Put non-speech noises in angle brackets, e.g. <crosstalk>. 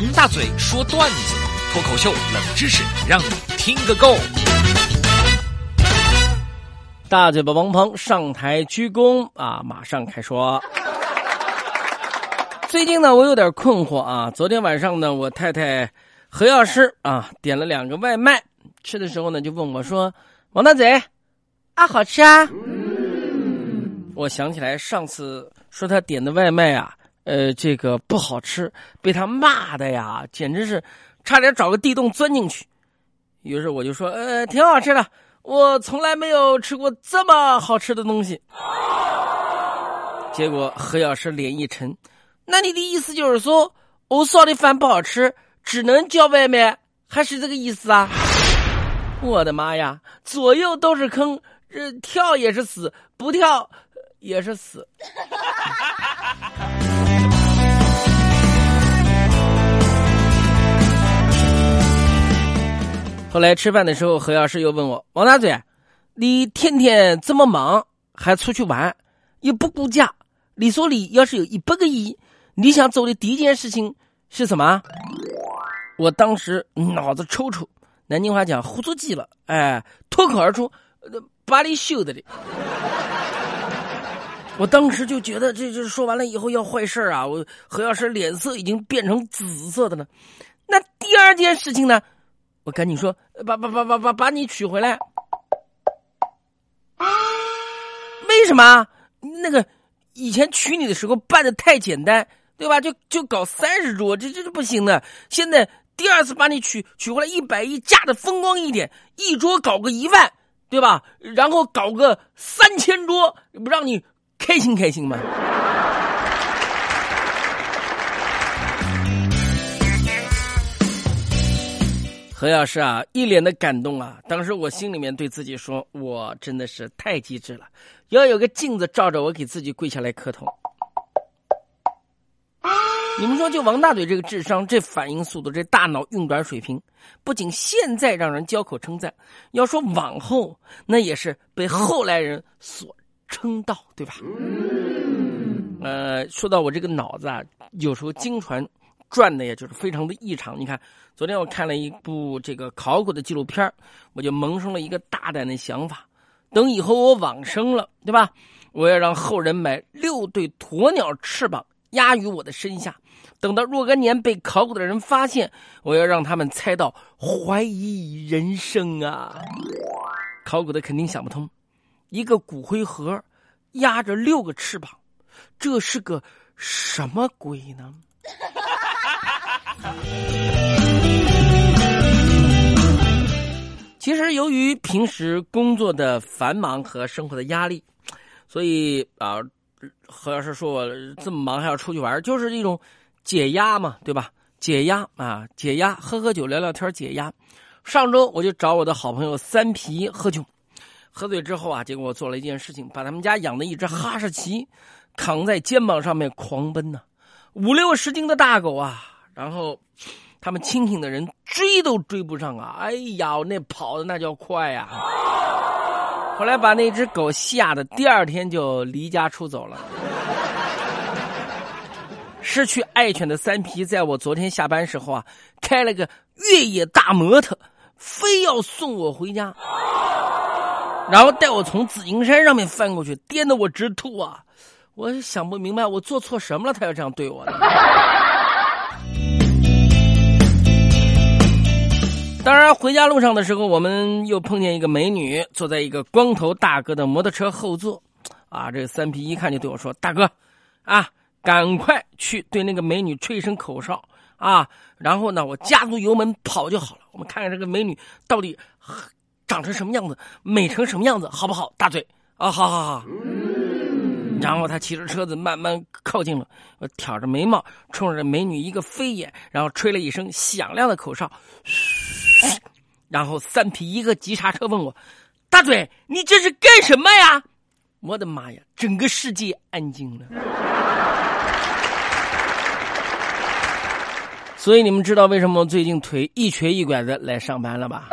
王大嘴说段子，脱口秀冷知识，让你听个够。大嘴巴王鹏上台鞠躬啊，马上开说。最近呢，我有点困惑啊。昨天晚上呢，我太太何药师啊点了两个外卖，吃的时候呢就问我说：“王大嘴，啊好吃啊？”我想起来上次说他点的外卖啊。呃，这个不好吃，被他骂的呀，简直是差点找个地洞钻进去。于是我就说，呃，挺好吃的，我从来没有吃过这么好吃的东西。结果何老师脸一沉，那你的意思就是说，我烧的饭不好吃，只能叫外卖，还是这个意思啊？我的妈呀，左右都是坑，这跳也是死，不跳也是死。<laughs> 后来吃饭的时候，何老师又问我：“王大嘴，你天天这么忙，还出去玩，又不顾家，你说你要是有一百个亿，你想做的第一件事情是什么？”我当时脑子抽抽，南京话讲糊涂鸡了，哎，脱口而出：“把你羞的哩！” <laughs> 我当时就觉得，这这说完了以后要坏事啊！我何老师脸色已经变成紫色的了。那第二件事情呢？我赶紧说，把把把把把把你娶回来。为什么？那个以前娶你的时候办的太简单，对吧？就就搞三十桌，这这是不行的。现在第二次把你娶娶回来，一百亿，嫁的风光一点，一桌搞个一万，对吧？然后搞个三千桌，不让你开心开心吗？何老师啊，一脸的感动啊！当时我心里面对自己说：“我真的是太机智了，要有个镜子照着我，给自己跪下来磕头。”你们说，就王大嘴这个智商、这反应速度、这大脑运转水平，不仅现在让人交口称赞，要说往后，那也是被后来人所称道，对吧？呃，说到我这个脑子啊，有时候经传。转的也就是非常的异常。你看，昨天我看了一部这个考古的纪录片我就萌生了一个大胆的想法：等以后我往生了，对吧？我要让后人买六对鸵鸟翅膀压于我的身下，等到若干年被考古的人发现，我要让他们猜到怀疑人生啊！考古的肯定想不通，一个骨灰盒压着六个翅膀，这是个什么鬼呢？<laughs> 其实，由于平时工作的繁忙和生活的压力，所以啊，何老师说我这么忙还要出去玩，就是一种解压嘛，对吧？解压啊，解压，喝喝酒，聊聊天，解压。上周我就找我的好朋友三皮喝酒，喝醉之后啊，结果我做了一件事情，把他们家养的一只哈士奇扛在肩膀上面狂奔呢，五六十斤的大狗啊。然后，他们清醒的人追都追不上啊！哎呀，那跑的那叫快呀！后来把那只狗吓得第二天就离家出走了。失去爱犬的三皮，在我昨天下班时候啊，开了个越野大摩托，非要送我回家，然后带我从紫金山上面翻过去，颠得我直吐啊！我想不明白，我做错什么了，他要这样对我呢？当然，回家路上的时候，我们又碰见一个美女，坐在一个光头大哥的摩托车后座。啊，这三皮一看就对我说：“大哥，啊，赶快去对那个美女吹一声口哨啊！然后呢，我加足油门跑就好了。我们看看这个美女到底长成什么样子，美成什么样子，好不好？大嘴啊，好好好。”然后他骑着车子慢慢靠近了，我挑着眉毛，冲着美女一个飞眼，然后吹了一声响亮的口哨，嘘。然后三皮一个急刹车问我：“大嘴，你这是干什么呀？”我的妈呀，整个世界安静了。<laughs> 所以你们知道为什么最近腿一瘸一拐的来上班了吧？